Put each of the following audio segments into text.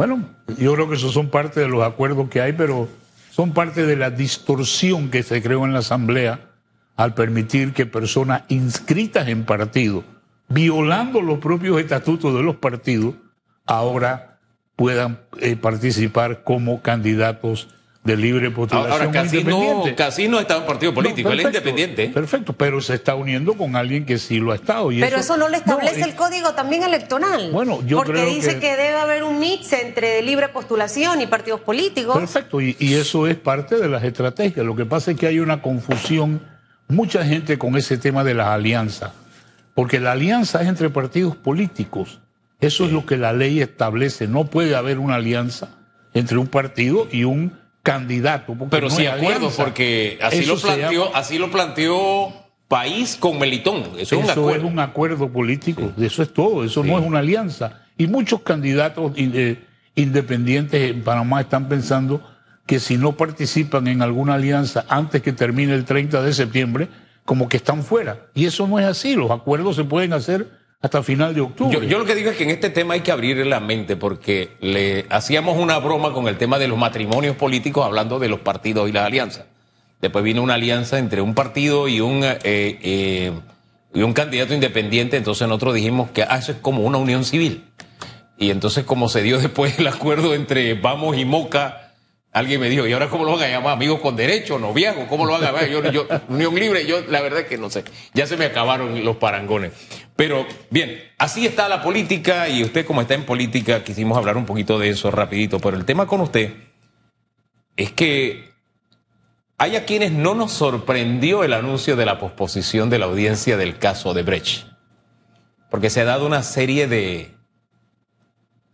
Bueno, yo creo que esos son parte de los acuerdos que hay, pero son parte de la distorsión que se creó en la Asamblea al permitir que personas inscritas en partido, violando los propios estatutos de los partidos, ahora puedan eh, participar como candidatos de libre postulación. Ahora, Casino, Casino está en un partido político, él es independiente. Perfecto, pero se está uniendo con alguien que sí lo ha estado. pero eso, no le establece el código también electoral. Bueno, yo Porque dice que... debe haber un mix entre libre postulación y partidos políticos. Perfecto, y, y eso es parte de las estrategias. Lo que pasa es que hay una confusión, mucha gente con ese tema de las alianzas. Porque la alianza es entre partidos políticos. Eso es lo que la ley establece. No puede haber una alianza entre un partido y un candidato. Pero sí acuerdo, porque así lo planteó, así lo planteó País con Melitón. Eso, es un acuerdo. es un acuerdo político. Eso es todo. Eso no es una alianza. Y muchos candidatos eh, independientes en Panamá están pensando que si no participan en alguna alianza antes que termine el 30 de septiembre, como que están fuera. Y eso no es así. Los acuerdos se pueden hacer hasta final de octubre. Yo, lo que digo es que en este tema hay que abrir la mente porque le hacíamos una broma con el tema de los matrimonios políticos hablando de los partidos y las alianzas. Después vino una alianza entre un partido y un, eh, eh, y un candidato independiente, entonces nosotros dijimos que ah, eso es como una unión civil. Y entonces como se dio después el acuerdo entre Vamos y Moca, Alguien me dijo, ¿y ahora cómo lo van a llamar? ¿Amigos con derecho? ¿Noviazgo? ¿Cómo lo van a llamar? Yo, unión libre, yo la verdad es que no sé. Ya se me acabaron los parangones. Pero bien, así está la política y usted como está en política, quisimos hablar un poquito de eso rapidito. Pero el tema con usted es que hay a quienes no nos sorprendió el anuncio de la posposición de la audiencia del caso de Brecht. Porque se ha dado una serie de,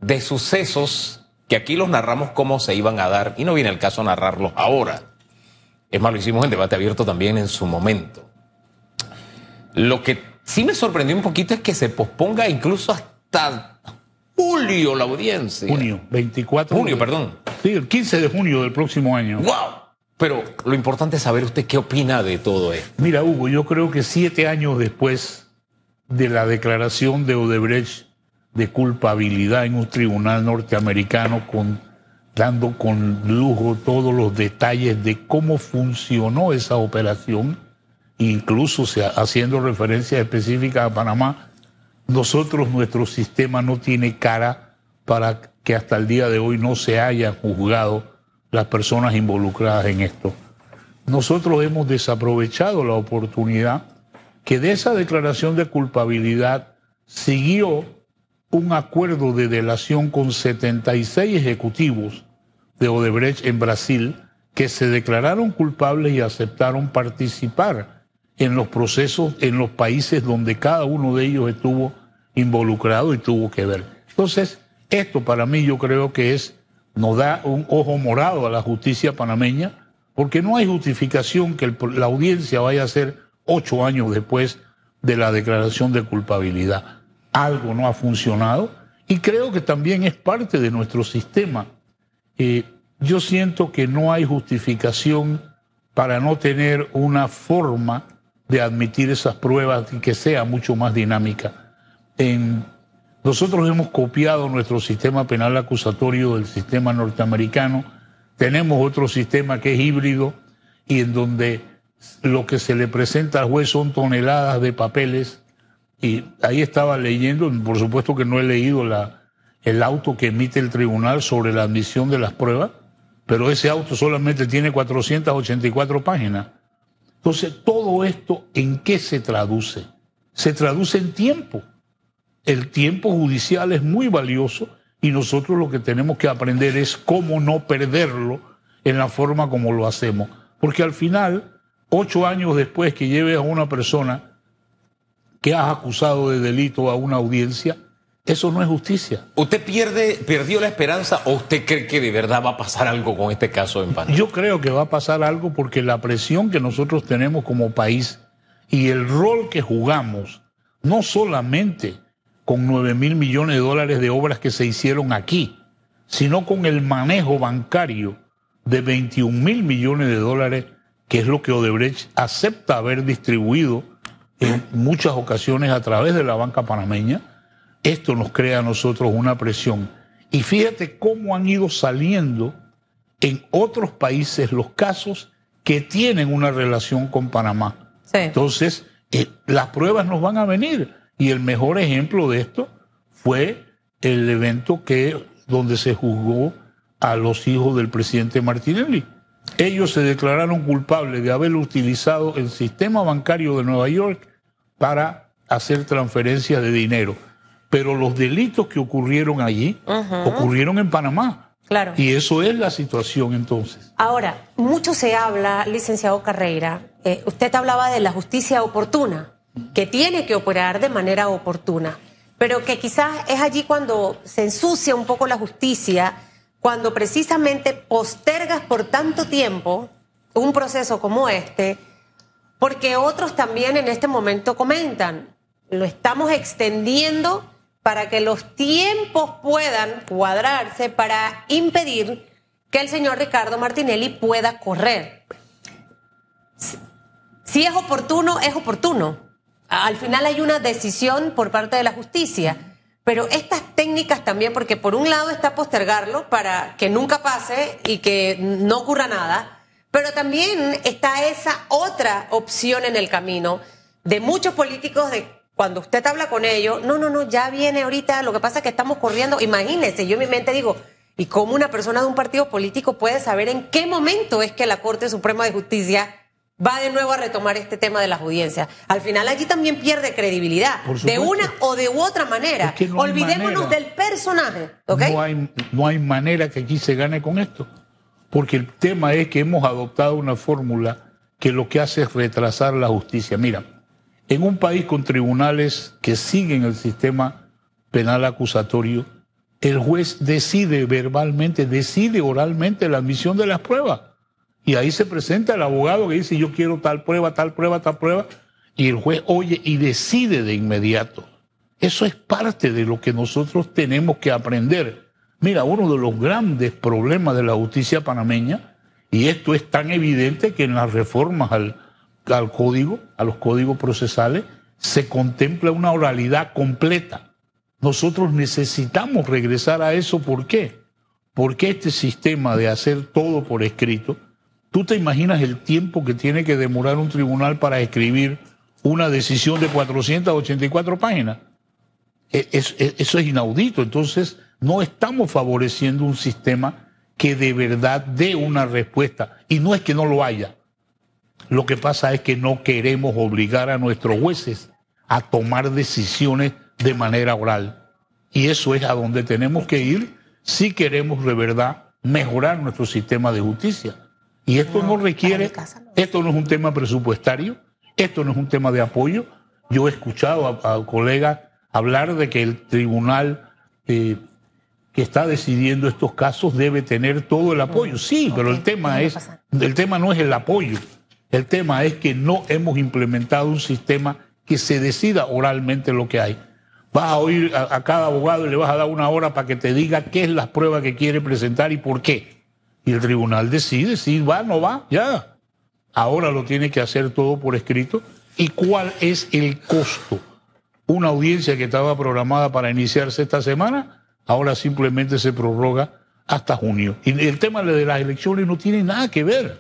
de sucesos que aquí los narramos cómo se iban a dar y no viene el caso narrarlos ahora. Es más, lo hicimos en debate abierto también en su momento. Lo que sí me sorprendió un poquito es que se posponga incluso hasta julio la audiencia. Junio, 24. Junio, perdón. Sí, el 15 de junio del próximo año. ¡Wow! Pero lo importante es saber usted qué opina de todo esto. Mira, Hugo, yo creo que siete años después de la declaración de Odebrecht de culpabilidad en un tribunal norteamericano con, dando con lujo todos los detalles de cómo funcionó esa operación, incluso haciendo referencia específica a Panamá, nosotros, nuestro sistema no tiene cara para que hasta el día de hoy no se hayan juzgado las personas involucradas en esto. Nosotros hemos desaprovechado la oportunidad que de esa declaración de culpabilidad siguió un acuerdo de delación con 76 ejecutivos de Odebrecht en Brasil que se declararon culpables y aceptaron participar en los procesos en los países donde cada uno de ellos estuvo involucrado y tuvo que ver. Entonces, esto para mí yo creo que es, nos da un ojo morado a la justicia panameña, porque no hay justificación que la audiencia vaya a ser ocho años después de la declaración de culpabilidad algo no ha funcionado y creo que también es parte de nuestro sistema. Eh, yo siento que no hay justificación para no tener una forma de admitir esas pruebas y que sea mucho más dinámica. En, nosotros hemos copiado nuestro sistema penal acusatorio del sistema norteamericano, tenemos otro sistema que es híbrido y en donde lo que se le presenta al juez son toneladas de papeles y ahí estaba leyendo, por supuesto que no he leído el auto que emite el tribunal sobre la admisión de las pruebas, pero ese auto solamente tiene 484 páginas. Entonces, todo esto, ¿en qué se traduce? Se traduce en tiempo. El tiempo judicial es muy valioso y nosotros lo que tenemos que aprender es cómo no perderlo en la forma como lo hacemos. Porque al final, ocho años después que lleve a una persona que has acusado de delito a una audiencia, eso no es justicia. ¿Usted pierde, perdió la esperanza o usted cree que de verdad va a pasar algo con este caso en Panamá? Yo creo que va a pasar algo porque la presión que nosotros tenemos como país y el rol que jugamos, no solamente con 9 mil millones de dólares de obras que se hicieron aquí, sino con el manejo bancario de 21 mil millones de dólares, que es lo que Odebrecht acepta haber distribuido en muchas ocasiones a través de la banca panameña. Esto nos crea a nosotros una presión. Y fíjate cómo han ido saliendo en otros países los casos que tienen una relación con Panamá. Entonces, eh, las pruebas nos van a venir. Y el mejor ejemplo de esto fue el evento que, donde se juzgó a los hijos del presidente Martinelli. Ellos se declararon culpables de haber utilizado el sistema bancario de Nueva York para hacer transferencias de dinero. Pero los delitos que ocurrieron allí ocurrieron en Panamá. Claro. Y eso es la situación entonces. Ahora, mucho se habla, licenciado Carreira, eh, usted hablaba de la justicia oportuna, que tiene que operar de manera oportuna, pero que quizás es allí cuando se ensucia un poco la justicia, cuando precisamente postergas por tanto tiempo un proceso como este, porque otros también en este momento comentan, lo estamos extendiendo para que los tiempos puedan cuadrarse para impedir que el señor Ricardo Martinelli pueda correr. Si es oportuno, es oportuno. Al final hay una decisión por parte de la justicia. Pero estas técnicas también, porque por un lado está postergarlo para que nunca pase y que no ocurra nada, pero también está esa otra opción en el camino de muchos políticos de cuando usted habla con ellos, no, no, no, ya viene ahorita, lo que pasa es que estamos corriendo, imagínese, yo en mi mente digo, ¿y cómo una persona de un partido político puede saber en qué momento es que la Corte Suprema de Justicia va de nuevo a retomar este tema de las audiencias? Al final allí también pierde credibilidad, de una o de otra manera. Olvidémonos del personaje. No, hay, no hay manera que aquí se gane con esto, porque el tema es que hemos adoptado una fórmula que lo que hace es retrasar la justicia. Mira, en un país con tribunales que siguen el sistema penal acusatorio, el juez decide verbalmente, decide oralmente la admisión de las pruebas. Y ahí se presenta el abogado que dice yo quiero tal prueba, tal prueba, tal prueba. Y el juez oye y decide de inmediato. Eso es parte de lo que nosotros tenemos que aprender. Mira, uno de los grandes problemas de la justicia panameña, y esto es tan evidente que en las reformas al, al código, a los códigos procesales, se contempla una oralidad completa. Nosotros necesitamos regresar a eso. ¿Por qué? Porque este sistema de hacer todo por escrito, tú te imaginas el tiempo que tiene que demorar un tribunal para escribir una decisión de 484 páginas. E, e, eso es inaudito. Entonces, no estamos favoreciendo un sistema que de verdad dé una respuesta. Y no es que no lo haya. Lo que pasa es que no queremos obligar a nuestros jueces a tomar decisiones de manera oral. Y eso es a donde tenemos que ir si queremos de verdad mejorar nuestro sistema de justicia. Y esto no, requiere, esto no es un tema presupuestario, esto no es un tema de apoyo. Yo he escuchado a, colegas hablar de que el tribunal eh, que está decidiendo estos casos debe tener todo el apoyo. Sí, pero el tema es, el tema no es el apoyo. El tema es que no hemos implementado un sistema que se decida oralmente lo que hay. Vas a oír a, cada abogado y le vas a dar una hora para que te diga qué es la prueba que quiere presentar y por qué. Y el tribunal decide si va o no va, ya. Ahora lo tiene que hacer todo por escrito. ¿Y cuál es el costo? Una audiencia que estaba programada para iniciarse esta semana, ahora simplemente se prorroga hasta junio. Y el tema de las elecciones no tiene nada que ver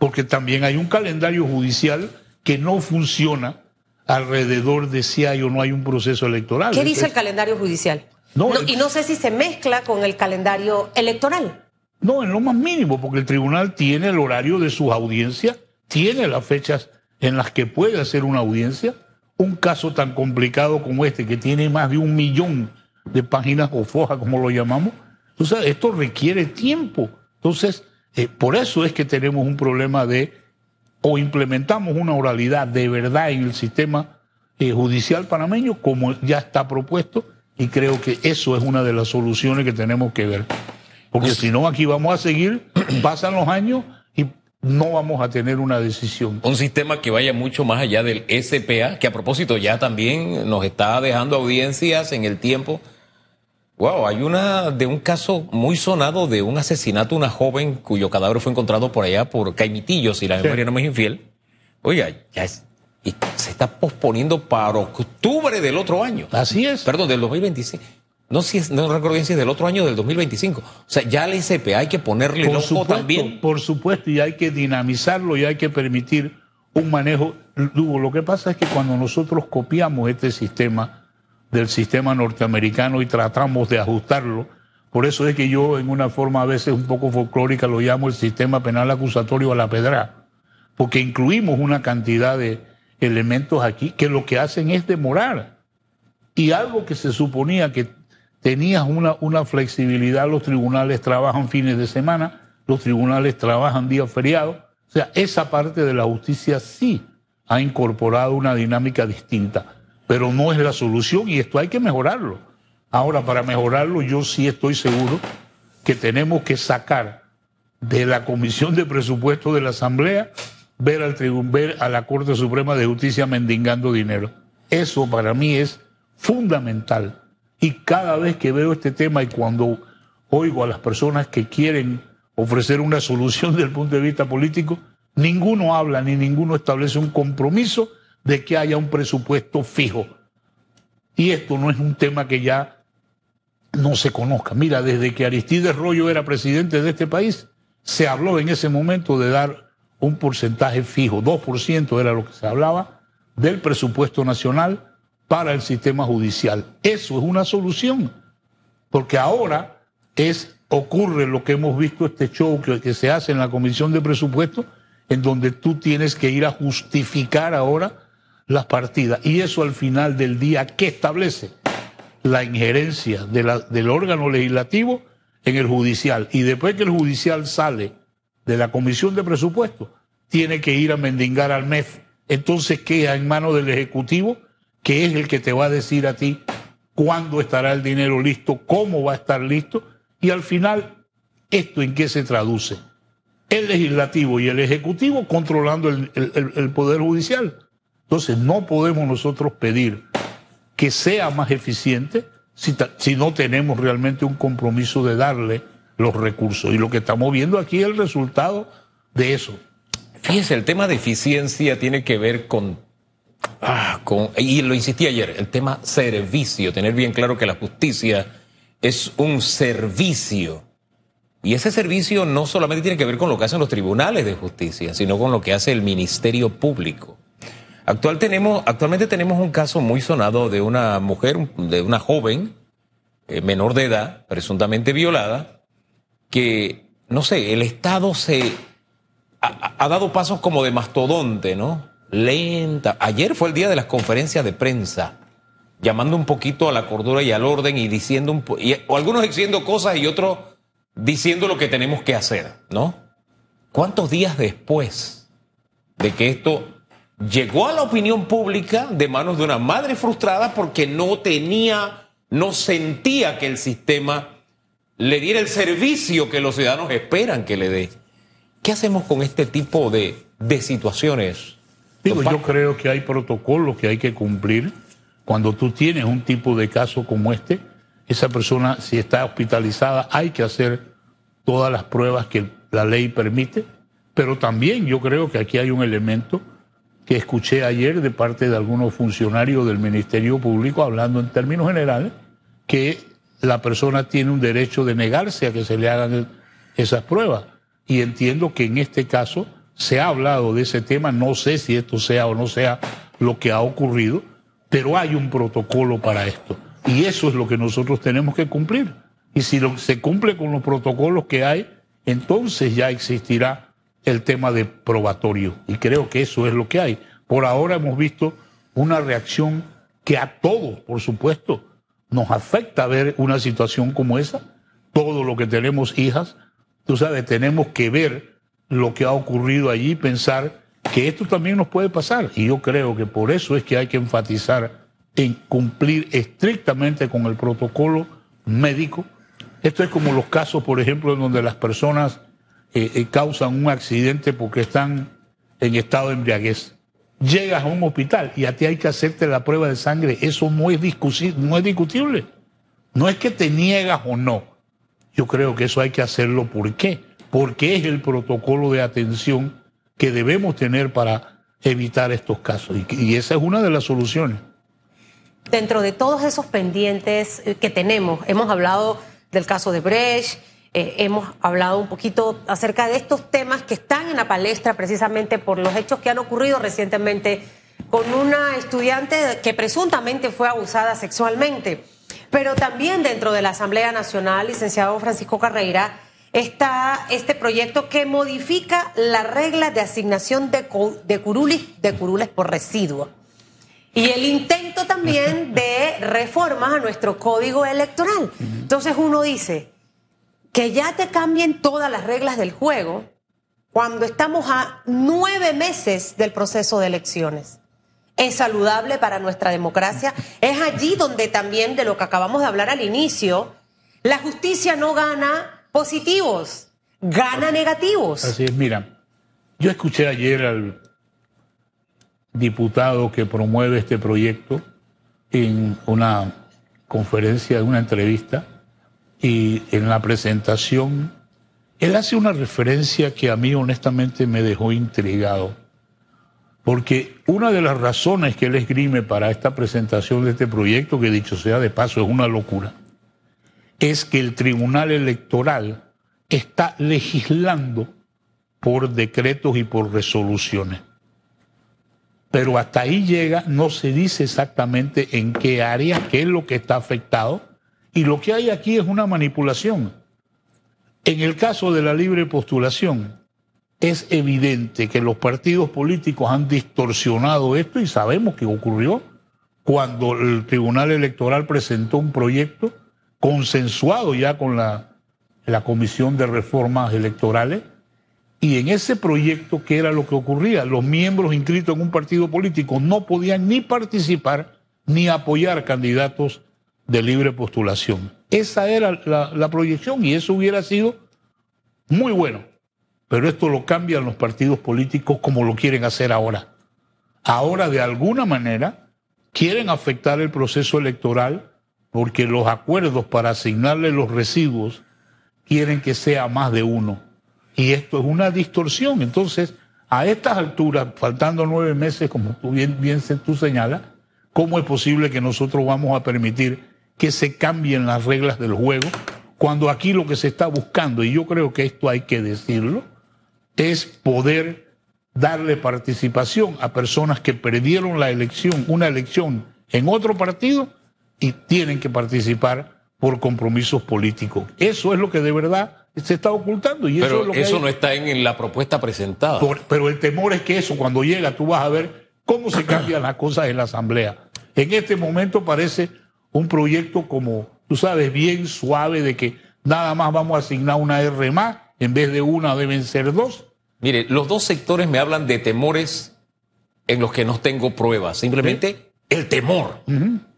porque también hay un calendario judicial que no funciona alrededor de si hay o no hay un proceso electoral. ¿Qué dice el calendario judicial? y no sé si se mezcla con el calendario electoral. No, en lo más mínimo, porque el tribunal tiene el horario de sus audiencias, tiene las fechas en las que puede hacer una audiencia. Un caso tan complicado como este, que tiene más de un millón de páginas o fojas, como lo llamamos, entonces esto requiere tiempo. Entonces, eh, por eso es que tenemos un problema de o implementamos una oralidad de verdad en el sistema eh, judicial panameño como ya está propuesto y creo que eso es una de las soluciones que tenemos que ver. Porque si no, aquí vamos a seguir, pasan los años y no vamos a tener una decisión. Un sistema que vaya mucho más allá del SPA, que a propósito ya también nos está dejando audiencias en el tiempo Wow, hay una de un caso muy sonado de un asesinato de una joven cuyo cadáver fue encontrado por allá por Caimitillo, si la memoria no me es infiel. Oiga, ya se está posponiendo para octubre del otro año. Así es. Perdón, del 2026. No, si es, no recuerdo bien si es del otro año del 2025. O sea, ya al ICP hay que ponerle el ojo también. Por supuesto, y hay que dinamizarlo y hay que permitir un manejo. Lo que pasa es que cuando nosotros copiamos este sistema del sistema norteamericano y tratamos de ajustarlo, por eso es que yo en una forma a veces un poco folclórica lo llamo el sistema penal acusatorio a la pedra, porque incluimos una cantidad de elementos aquí que lo que hacen es demorar. Y algo que se suponía que tenías una, flexibilidad, los tribunales trabajan fines de semana, los tribunales trabajan días feriados, o sea, esa parte de la justicia sí ha incorporado una dinámica distinta, pero no es la solución y esto hay que mejorarlo. Ahora, para mejorarlo, yo sí estoy seguro que tenemos que sacar de la Comisión de Presupuesto de la Asamblea, ver al ver a la Corte Suprema de Justicia mendigando dinero. Eso para mí es fundamental. Y cada vez que veo este tema y cuando oigo a las personas que quieren ofrecer una solución desde el punto de vista político, ninguno habla ni ninguno establece un compromiso de que haya un presupuesto fijo. Y esto no es un tema que ya no se conozca. Mira, desde que Aristides Rollo era presidente de este país, se habló en ese momento de dar un porcentaje fijo, 2% era lo que se hablaba del presupuesto nacional para el sistema judicial. Eso es una solución, porque ahora es ocurre lo que hemos visto este show que, se hace en la Comisión de Presupuesto, en donde tú tienes que ir a justificar ahora las partidas. Y eso al final del día, ¿qué establece? la injerencia del órgano legislativo en el judicial. Y después que el judicial sale de la comisión de presupuesto, tiene que ir a mendigar al MEF. Entonces queda en manos del Ejecutivo, que es el que te va a decir a ti cuándo estará el dinero listo, cómo va a estar listo. Y al final, ¿esto en qué se traduce? El legislativo y el ejecutivo controlando el, el poder judicial. Entonces no podemos nosotros pedir que sea más eficiente si, si no tenemos realmente un compromiso de darle los recursos. Y lo que estamos viendo aquí es el resultado de eso. Fíjese, el tema de eficiencia tiene que ver con, ah, y lo insistí ayer, el tema servicio, tener bien claro que la justicia es un servicio. Y ese servicio no solamente tiene que ver con lo que hacen los tribunales de justicia, sino con lo que hace el Ministerio Público. Actual tenemos, actualmente tenemos un caso muy sonado de una mujer, de una joven eh, menor de edad, presuntamente violada, que, no sé, el Estado se ha, dado pasos como de mastodonte, ¿no? Lenta. Ayer fue el día de las conferencias de prensa, llamando un poquito a la cordura y al orden y diciendo, un y, o algunos diciendo cosas y otros diciendo lo que tenemos que hacer, ¿no? ¿Cuántos días después de que esto llegó a la opinión pública de manos de una madre frustrada porque no tenía, no sentía que el sistema le diera el servicio que los ciudadanos esperan que le dé. ¿Qué hacemos con este tipo de, de situaciones? Digo, yo creo que hay protocolos que hay que cumplir. Cuando tú tienes un tipo de caso como este, esa persona, si está hospitalizada, hay que hacer todas las pruebas que la ley permite. Pero también yo creo que aquí hay un elemento que escuché ayer de parte de algunos funcionarios del Ministerio Público hablando en términos generales que la persona tiene un derecho de negarse a que se le hagan esas pruebas. Y entiendo que en este caso se ha hablado de ese tema, no sé si esto sea o no sea lo que ha ocurrido, pero hay un protocolo para esto. Y eso es lo que nosotros tenemos que cumplir. Y si se cumple con los protocolos que hay, entonces ya existirá el tema de probatorio. Y creo que eso es lo que hay. Por ahora hemos visto una reacción que a todos, por supuesto, nos afecta ver una situación como esa. Todo lo que tenemos hijas, tú sabes, tenemos que ver lo que ha ocurrido allí, pensar que esto también nos puede pasar. Y yo creo que por eso es que hay que enfatizar en cumplir estrictamente con el protocolo médico. Esto es como los casos, por ejemplo, en donde las personas eh, eh, causan un accidente porque están en estado de embriaguez. Llegas a un hospital y a ti hay que hacerte la prueba de sangre. Eso no es, no es discutible. No es que te niegas o no. Yo creo que eso hay que hacerlo. ¿Por qué? Porque es el protocolo de atención que debemos tener para evitar estos casos. Y, esa es una de las soluciones. dentro de todos esos pendientes eh, que tenemos, hemos hablado del caso de Brecht, eh, hemos hablado un poquito acerca de estos temas que están en la palestra precisamente por los hechos que han ocurrido recientemente con una estudiante que presuntamente fue abusada sexualmente. Pero también dentro de la Asamblea Nacional, licenciado Francisco Carreira, está este proyecto que modifica las reglas de asignación de, de, curules, de curules por residuo. Y el intento también de reformas a nuestro código electoral. Entonces uno dice que ya te cambien todas las reglas del juego cuando estamos a nueve meses del proceso de elecciones es saludable para nuestra democracia. Es allí donde también, de lo que acabamos de hablar al inicio, la justicia no gana positivos, gana negativos. Así es, mira, yo escuché ayer al diputado que promueve este proyecto en una conferencia, en una entrevista, y en la presentación, él hace una referencia que a mí honestamente me dejó intrigado. Porque una de las razones que él esgrime para esta presentación de este proyecto, que dicho sea de paso es una locura, es que el Tribunal Electoral está legislando por decretos y por resoluciones. Pero hasta ahí llega, no se dice exactamente en qué área, qué es lo que está afectado, y lo que hay aquí es una manipulación. En el caso de la libre postulación, es evidente que los partidos políticos han distorsionado esto y sabemos que ocurrió cuando el Tribunal Electoral presentó un proyecto consensuado ya con la, Comisión de Reformas Electorales y en ese proyecto, ¿qué era lo que ocurría? Los miembros inscritos en un partido político no podían ni participar ni apoyar candidatos de libre postulación. Esa era la proyección y eso hubiera sido muy bueno. Pero esto lo cambian los partidos políticos como lo quieren hacer ahora. Ahora, de alguna manera, quieren afectar el proceso electoral porque los acuerdos para asignarle los residuos quieren que sea más de uno. Y esto es una distorsión. Entonces, a estas alturas, faltando nueve meses, como tú bien, bien tú señalas, ¿cómo es posible que nosotros vamos a permitir que se cambien las reglas del juego cuando aquí lo que se está buscando, y yo creo que esto hay que decirlo, es poder darle participación a personas que perdieron la elección, una elección en otro partido y tienen que participar por compromisos políticos. Eso es lo que de verdad se está ocultando. Y pero eso, eso no está en la propuesta presentada. pero el temor es que eso, cuando llega, tú vas a ver cómo se cambian las cosas en la Asamblea. En este momento parece un proyecto como, tú sabes, bien suave de que nada más vamos a asignar una R más en vez de una deben ser dos. Mire, los dos sectores me hablan de temores en los que no tengo pruebas, simplemente el temor.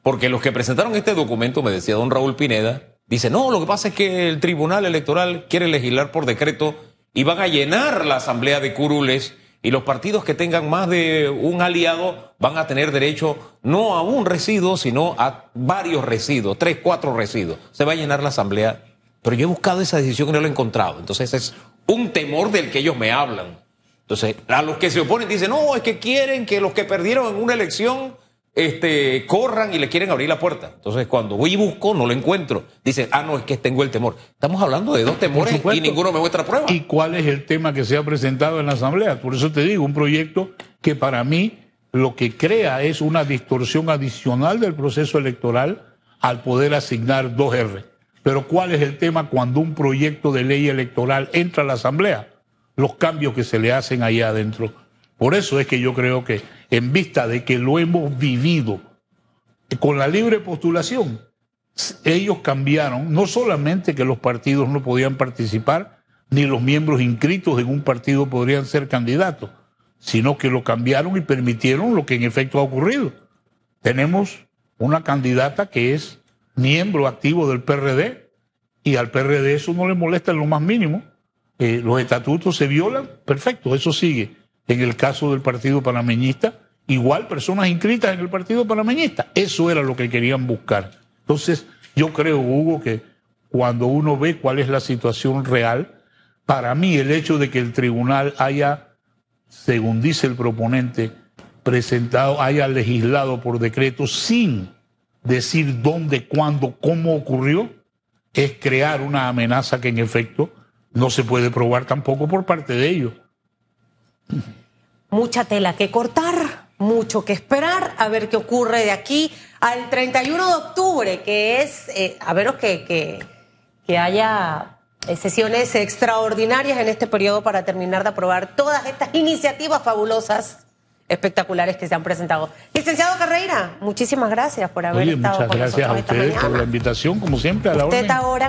Porque los que presentaron este documento, me decía don Raúl Pineda, dice, no, lo que pasa es que el Tribunal Electoral quiere legislar por decreto y van a llenar la Asamblea de curules y los partidos que tengan más de un aliado van a tener derecho no a un residuo, sino a varios residuos, tres, cuatro residuos. Se va a llenar la Asamblea pero yo he buscado esa decisión y no la he encontrado. Entonces es un temor del que ellos me hablan. Entonces, a los que se oponen dicen, no, es que quieren que los que perdieron en una elección este, corran y le quieren abrir la puerta. Entonces, cuando voy y busco, no lo encuentro. Dicen, ah, no, es que tengo el temor. Estamos hablando de dos temores y ninguno me muestra prueba. ¿Y cuál es el tema que se ha presentado en la Asamblea? Por eso te digo, un proyecto que para mí lo que crea es una distorsión adicional del proceso electoral al poder asignar dos R. Pero ¿cuál es el tema cuando un proyecto de ley electoral entra a la Asamblea? Los cambios que se le hacen ahí adentro. Por eso es que yo creo que en vista de que lo hemos vivido con la libre postulación, ellos cambiaron, no solamente que los partidos no podían participar, ni los miembros inscritos en un partido podrían ser candidatos, sino que lo cambiaron y permitieron lo que en efecto ha ocurrido. Tenemos una candidata que es miembro activo del PRD y al PRD eso no le molesta en lo más mínimo. Eh, los estatutos se violan, perfecto, eso sigue. En el caso del Partido Panameñista, igual personas inscritas en el Partido Panameñista. Eso era lo que querían buscar. Entonces, yo creo, Hugo, que cuando uno ve cuál es la situación real, para mí el hecho de que el tribunal haya, según dice el proponente, presentado, haya legislado por decreto sin decir dónde, cuándo, cómo ocurrió, es crear una amenaza que en efecto no se puede probar tampoco por parte de ellos. Mucha tela que cortar, mucho que esperar, a ver qué ocurre de aquí al 31 de octubre, que es, eh, a veros que, que, que haya sesiones extraordinarias en este periodo para terminar de aprobar todas estas iniciativas fabulosas, espectaculares que se han presentado. Licenciado Carreira, muchísimas gracias por haber Oye, estado muchas con gracias a nosotros ustedes por la invitación, como siempre, a la Usted orden. ahora